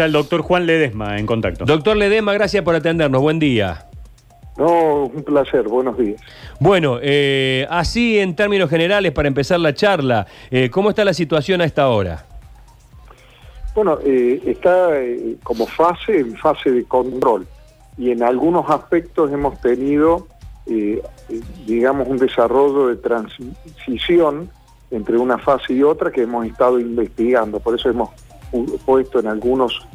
Está el doctor Juan Ledesma en contacto. Doctor Ledesma, gracias por atendernos. Buen día. No, un placer. Buenos días. Bueno, eh, así en términos generales, para empezar la charla, eh, ¿cómo está la situación a esta hora? Bueno, eh, está eh, como fase, en fase de control. Y en algunos aspectos hemos tenido, eh, digamos, un desarrollo de transición entre una fase y otra que hemos estado investigando. Por eso hemos puesto en algunos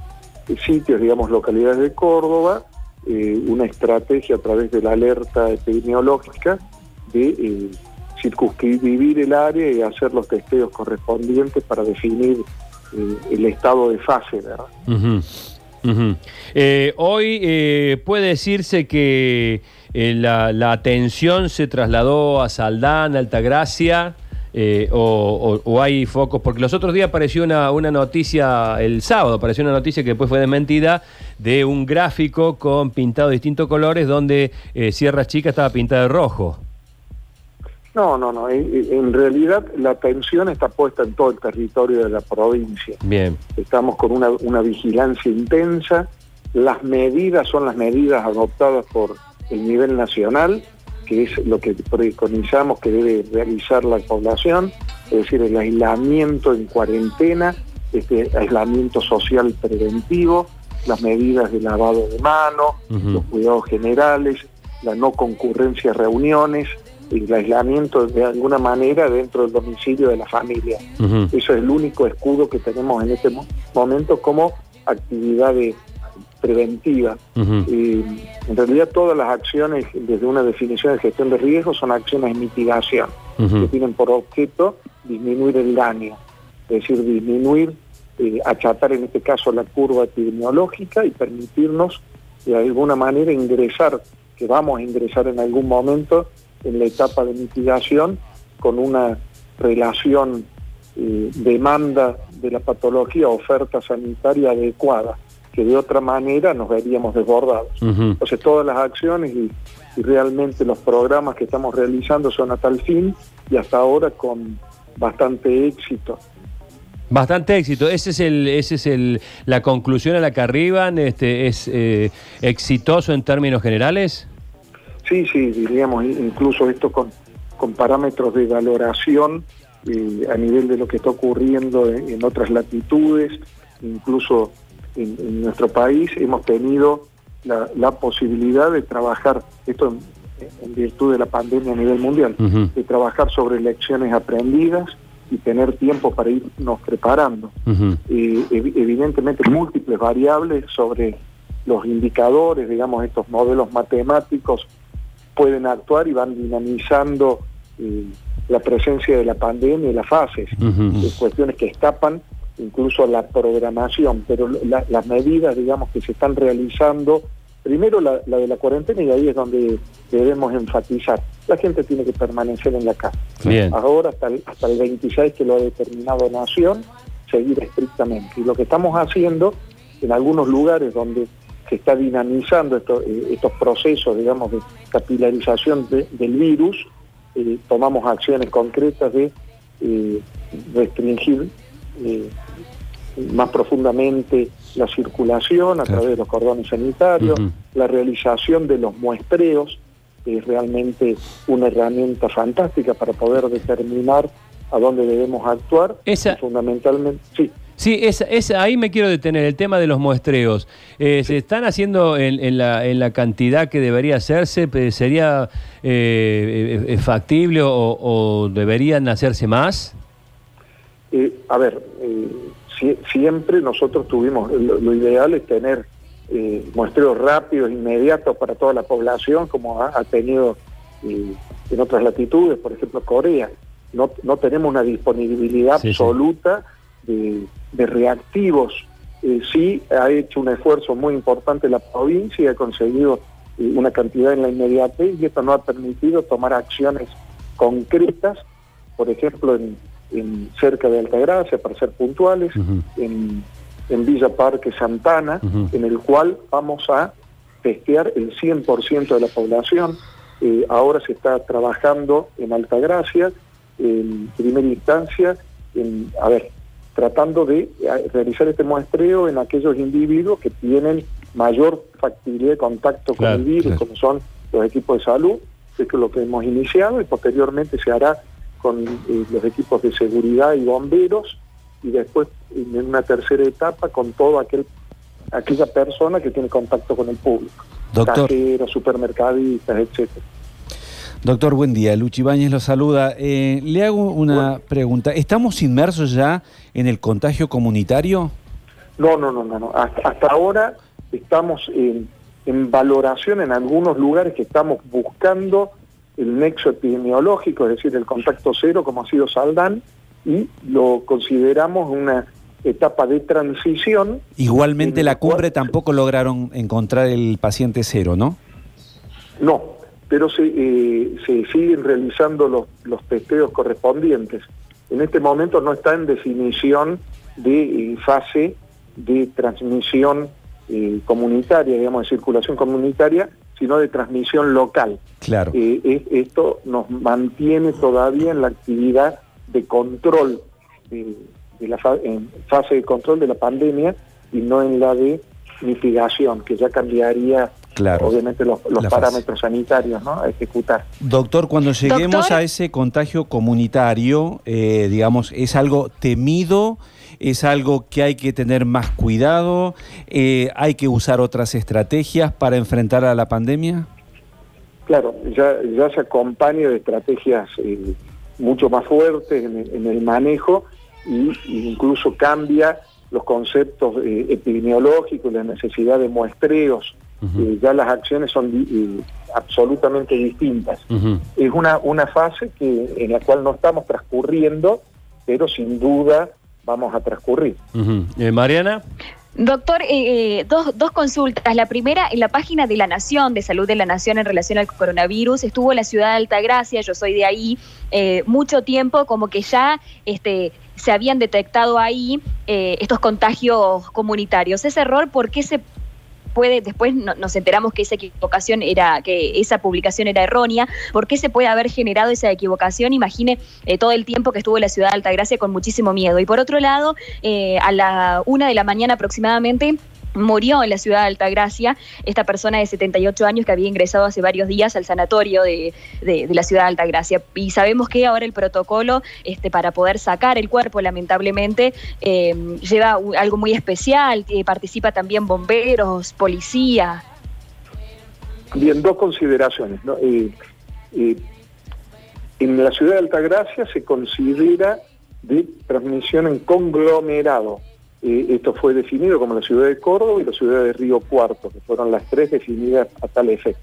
sitios, digamos, localidades de Córdoba, eh, una estrategia a través de la alerta epidemiológica de eh, circunscribir el área y hacer los testeos correspondientes para definir eh, el estado de fase, ¿verdad? Ujú. Eh, hoy puede decirse que la, la atención se trasladó a Saldán, Altagracia, eh, o, o- o hay focos, porque los otros días apareció una, una noticia, el sábado apareció una noticia que después fue desmentida, de un gráfico con pintado de distintos colores donde eh, Sierra Chica estaba pintada de rojo. No, no, no. En, en realidad la atención está puesta en todo el territorio de la provincia. Bien. Estamos con una, una vigilancia intensa. Las medidas son las medidas adoptadas por el nivel nacional, que es lo que preconizamos que debe realizar la población, es decir, el aislamiento en cuarentena, este aislamiento social preventivo, las medidas de lavado de manos, los cuidados generales, la no concurrencia a reuniones, el aislamiento de alguna manera dentro del domicilio de la familia. Eso es el único escudo que tenemos en este mo- momento como actividad de- preventiva. Eh, en realidad todas las acciones desde una definición de gestión de riesgos son acciones de mitigación. Que tienen por objeto disminuir el daño, es decir, disminuir, eh, achatar en este caso la curva epidemiológica y permitirnos de alguna manera ingresar, que vamos a ingresar en algún momento en la etapa de mitigación con una relación eh, demanda de la patología, oferta sanitaria adecuada, que de otra manera nos veríamos desbordados. Ujú. Entonces todas las acciones y, y realmente los programas que estamos realizando son a tal fin y hasta ahora con bastante éxito. Bastante éxito. Ese es el, ese es el, la conclusión a la que arriban. Este, es eh, exitoso en términos generales. Sí, sí, diríamos incluso esto con, con parámetros de valoración eh, a nivel de lo que está ocurriendo en, en otras latitudes, incluso en, en nuestro país hemos tenido la, la posibilidad de trabajar, esto en, en virtud de la pandemia a nivel mundial, de trabajar sobre lecciones aprendidas y tener tiempo para irnos preparando. Eh, evi- evidentemente múltiples variables sobre los indicadores, digamos, estos modelos matemáticos pueden actuar y van dinamizando eh, la presencia de la pandemia y las fases, eh, cuestiones que escapan incluso la programación, pero la- las medidas, digamos, que se están realizando, primero la, la de la cuarentena y ahí es donde debemos enfatizar, la gente tiene que permanecer en la casa. Bien. Ahora hasta el, hasta el 26 que lo ha determinado Nación, seguir estrictamente. Y lo que estamos haciendo en algunos lugares donde se está dinamizando esto- eh, estos procesos, digamos, de capilarización de- del virus, eh, tomamos acciones concretas de eh, restringir eh, más profundamente la circulación a Claro. través de los cordones sanitarios, la realización de los muestreos, que es realmente una herramienta fantástica para poder determinar a dónde debemos actuar. Esa- fundamentalmente, sí, Sí, es, es- ahí me quiero detener, el tema de los muestreos. Eh, ¿Se están haciendo en, en la, en la cantidad que debería hacerse? ¿Sería eh, eh, factible o, o deberían hacerse más? A ver, eh, sie- siempre nosotros tuvimos, lo, lo ideal es tener eh, muestreos rápidos, inmediatos para toda la población, como ha, ha tenido eh, en otras latitudes, por ejemplo Corea. No, no tenemos una disponibilidad Sí, sí. absoluta de, de reactivos. Sí ha hecho un esfuerzo muy importante la provincia y ha conseguido una cantidad en la inmediatez y esto nos ha permitido tomar acciones concretas, por ejemplo, en, en cerca de Altagracia, para ser puntuales, en, en Villa Parque Santana, en el cual vamos a testear el 100% de la población. Eh, ahora se está trabajando en Altagracia, en primera instancia, en, a ver, tratando de eh, realizar este muestreo en aquellos individuos que tienen mayor factibilidad de contacto con el virus, claro. como son los equipos de salud, que es lo que hemos iniciado, y posteriormente se hará con eh, los equipos de seguridad y bomberos, y después en una tercera etapa con toda aquel, aquella persona que tiene contacto con el público. Doctor. Cajeros, supermercadistas, etcétera. Doctor, buen día. Luchi Ibáñez lo saluda. Eh, le hago una Bueno. pregunta. ¿Estamos inmersos ya en el contagio comunitario? No, no, no, no, no. Hasta, hasta ahora estamos en, en valoración en algunos lugares que estamos buscando el nexo epidemiológico, es decir, el contacto cero, como ha sido Saldán, y lo consideramos una etapa de transición. Igualmente En la cumbre tampoco lograron encontrar el paciente cero, ¿no? No, pero se, eh, se siguen realizando los, los testeos correspondientes. En este momento no está en definición de eh, fase de transmisión eh, comunitaria, digamos, de circulación comunitaria, sino de transmisión local. Claro. Eh, es- esto nos mantiene todavía en la actividad de control, eh, de la fa- en fase de control de la pandemia y no en la de mitigación, que ya cambiaría Claro. obviamente los, los La fase. parámetros sanitarios ¿no? a ejecutar. Doctor, cuando lleguemos Doctor. a ese contagio comunitario, eh, digamos, ¿es algo temido? ¿Es algo que hay que tener más cuidado? Eh, ¿Hay que usar otras estrategias para enfrentar a la pandemia? Claro, ya, ya se acompaña de estrategias eh, mucho más fuertes en, el- en el manejo y, y incluso cambia los conceptos eh, epidemiológicos, la necesidad de muestreos. Eh, ya las acciones son di- eh, absolutamente distintas. Es una, una fase que en la cual no estamos transcurriendo, pero sin duda vamos a transcurrir. Eh, Mariana. Doctor, eh, eh, dos, dos consultas. La primera, en la página de la Nación, de Salud de la Nación en relación al coronavirus, estuvo la ciudad de Altagracia, yo soy de ahí, eh, mucho tiempo como que ya este, se habían detectado ahí eh, estos contagios comunitarios. Ese error, ¿por qué se puede, después no- nos enteramos que esa equivocación era, que esa publicación era errónea, ¿por qué se puede haber generado esa equivocación? Imagine eh, todo el tiempo que estuvo la ciudad de Altagracia con muchísimo miedo. Y por otro lado, eh, a la una de la mañana aproximadamente, murió en la ciudad de Altagracia esta persona de 78 años que había ingresado hace varios días al sanatorio de, de- la ciudad de Altagracia. Y sabemos que ahora el protocolo este, para poder sacar el cuerpo, lamentablemente, eh, lleva algo muy especial, que participa también bomberos, policía. Bien, dos consideraciones. ¿no? Eh, eh, en la ciudad de Altagracia se considera de transmisión en conglomerado. Esto fue definido como la ciudad de Córdoba y la ciudad de Río Cuarto, que fueron las tres definidas a tal efecto.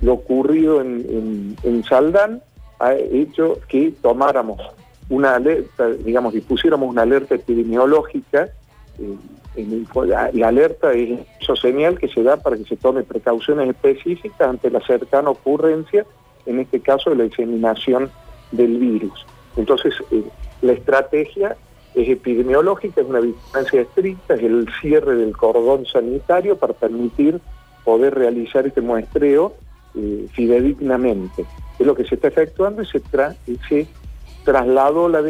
Lo ocurrido en, en, Saldán ha hecho que tomáramos una alerta, digamos, dispusiéramos una alerta epidemiológica. eh, la, alerta es eso señal que se da para que se tome precauciones específicas ante la cercana ocurrencia, en este caso de la diseminación del virus. Entonces, eh, la estrategia es epidemiológica, es una vigilancia estricta, es el cierre del cordón sanitario para permitir poder realizar este muestreo eh, fidedignamente. Es lo que se está efectuando y se, tra- trasladó la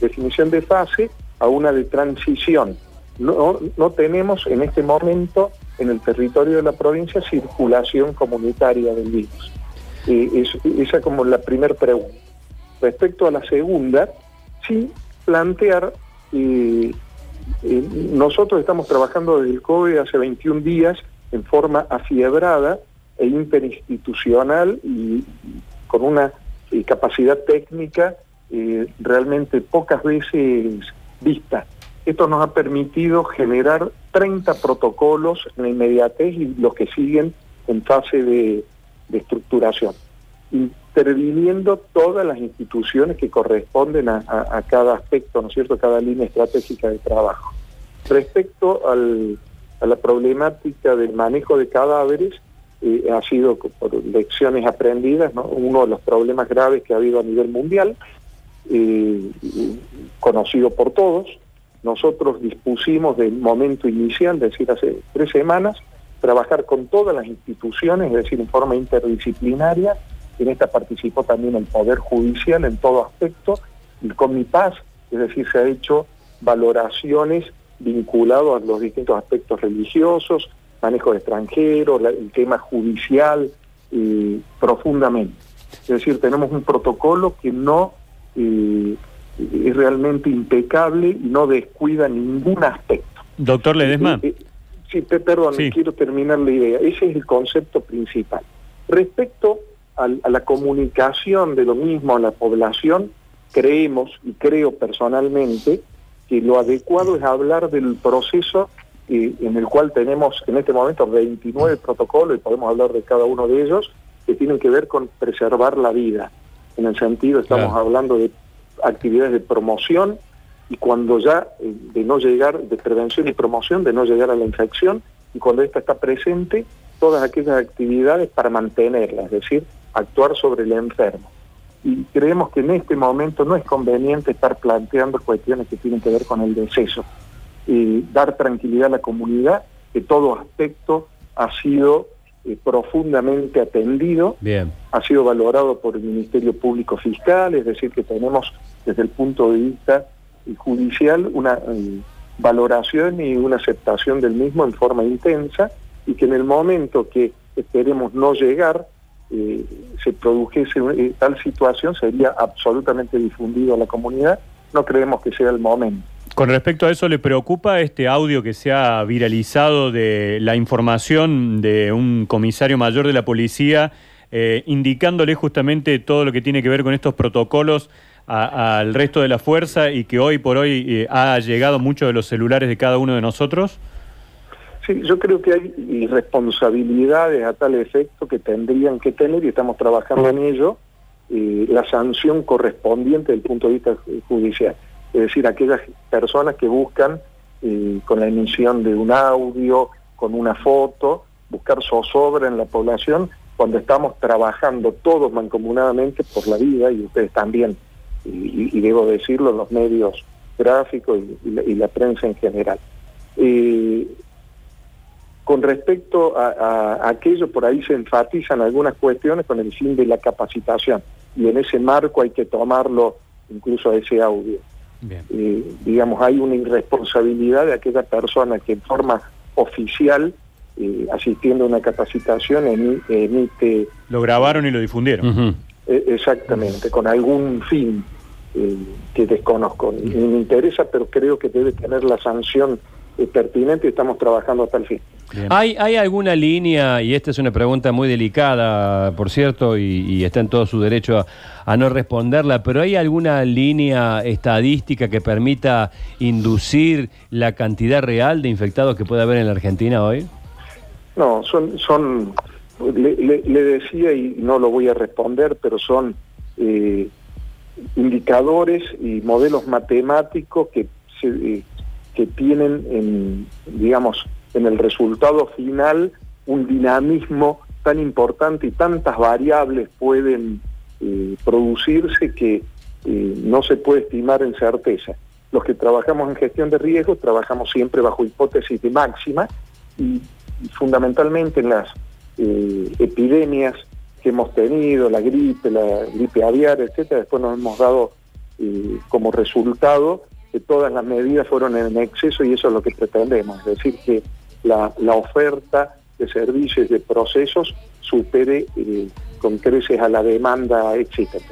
definición de fase a una de transición. No, no tenemos en este momento en el territorio de la provincia circulación comunitaria del virus. Eh, es- esa como la primera pregunta. Respecto a la segunda, sí plantear, nosotros estamos trabajando desde el COE hace 21 días en forma afiebrada e interinstitucional y con una eh, capacidad técnica eh, realmente pocas veces vista. Esto nos ha permitido generar 30 protocolos en la inmediatez y los que siguen en fase de, de estructuración, interviniendo todas las instituciones que corresponden a, cada aspecto, ¿no es cierto?, cada línea estratégica de trabajo. Respecto a la problemática del manejo de cadáveres, eh, ha sido por lecciones aprendidas, ¿no? uno de los problemas graves que ha habido a nivel mundial, eh, conocido por todos. Nosotros dispusimos del momento inicial, es decir, hace tres semanas, trabajar con todas las instituciones, es decir, en forma interdisciplinaria. En esta participó también el Poder Judicial en todo aspecto, el Comipaz, es decir, se ha hecho valoraciones vinculadas a los distintos aspectos religiosos, manejo de extranjeros, el tema judicial, eh, profundamente. Es decir, tenemos un protocolo que no eh, es realmente impecable y no descuida ningún aspecto. Doctor Ledesma. Eh, sí, perdón, quiero terminar la idea. Ese es el concepto principal. Respecto a la comunicación de lo mismo a la población, creemos y creo personalmente que lo adecuado es hablar del proceso eh, en el cual tenemos en este momento 29 protocolos y podemos hablar de cada uno de ellos que tienen que ver con preservar la vida. En el sentido, estamos hablando de actividades de promoción y cuando ya eh, de no llegar, de prevención y promoción, de no llegar a la infección y cuando esta está presente, todas aquellas actividades para mantenerla, es decir, actuar sobre el enfermo. Y creemos que en este momento no es conveniente estar planteando cuestiones que tienen que ver con el deceso. Y dar tranquilidad a la comunidad que todo aspecto ha sido eh, profundamente atendido, Bien. ha sido valorado por el Ministerio Público Fiscal, es decir, que tenemos desde el punto de vista eh, judicial una eh, valoración y una aceptación del mismo en forma intensa y que en el momento que esperemos no llegar eh, se produjese eh, tal situación sería absolutamente difundido a la comunidad. No creemos que sea el momento. Con respecto a eso, ¿le preocupa este audio que se ha viralizado de la información de un comisario mayor de la policía eh, indicándole justamente todo lo que tiene que ver con estos protocolos al resto de la fuerza y que hoy por hoy ha llegado muchos de los celulares de cada uno de nosotros? Sí, yo creo que hay responsabilidades a tal efecto que tendrían que tener, y estamos trabajando en ello, eh, la sanción correspondiente desde el punto de vista judicial. Es decir, aquellas personas que buscan, eh, con la emisión de un audio, con una foto, buscar zozobra en la población, cuando estamos trabajando todos mancomunadamente por la vida, y ustedes también, y, debo decirlo, los medios gráficos y, la, prensa en general. Eh, con respecto a, aquello, por ahí se enfatizan algunas cuestiones con el fin de la capacitación y en ese marco hay que tomarlo incluso a ese audio. Eh, digamos, hay una irresponsabilidad de aquella persona que en forma oficial, eh, asistiendo a una capacitación, emite... Lo grabaron y lo difundieron. E, exactamente, con algún fin eh, que desconozco. Ni me interesa, pero creo que debe tener la sanción pertinente y estamos trabajando hasta el fin. ¿Hay, ¿Hay alguna línea, y esta es una pregunta muy delicada, por cierto, y, está en todo su derecho a, no responderla, pero ¿hay alguna línea estadística que permita inducir la cantidad real de infectados que puede haber en la Argentina hoy? No, son, son le, decía y no lo voy a responder, pero son eh, indicadores y modelos matemáticos que, eh, que tienen, en, digamos, en el resultado final un dinamismo tan importante y tantas variables pueden eh, producirse que eh, no se puede estimar en certeza. Los que trabajamos en gestión de riesgos trabajamos siempre bajo hipótesis de máxima y, fundamentalmente en las eh, epidemias que hemos tenido, la gripe, la gripe aviar, etcétera, después nos hemos dado como resultado que todas las medidas fueron en exceso y eso es lo que pretendemos, es decir, que la, oferta de servicios, de procesos, supere eh, con creces a la demanda, etcétera.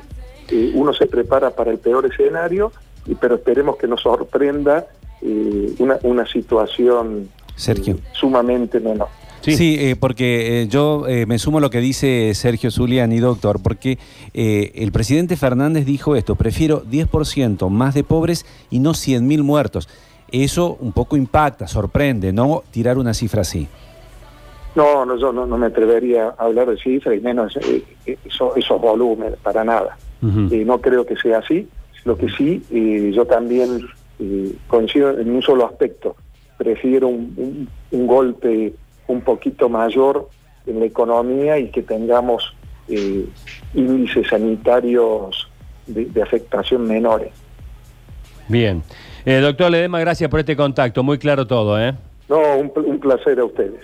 Eh, uno se prepara para el peor escenario, y, pero esperemos que nos sorprenda eh, una, una situación Sergio. sumamente menor. Sí, porque yo me sumo a lo que dice Sergio Zuliani, doctor, porque el presidente Fernández dijo esto, prefiero 10% más de pobres y no 100.000 muertos eso un poco impacta, sorprende, ¿no? Tirar una cifra así. No, no yo no, me atrevería a hablar de cifras y menos eh, eh, esos volúmenes, para nada. Y no creo que sea así. Lo que sí, yo también coincido en un solo aspecto. Prefiero un, golpe un poquito mayor en la economía y que tengamos eh, índices sanitarios de afectación menores. Bien. Eh, doctor Ledema, gracias por este contacto. Muy claro todo, ¿eh? No, un placer a ustedes.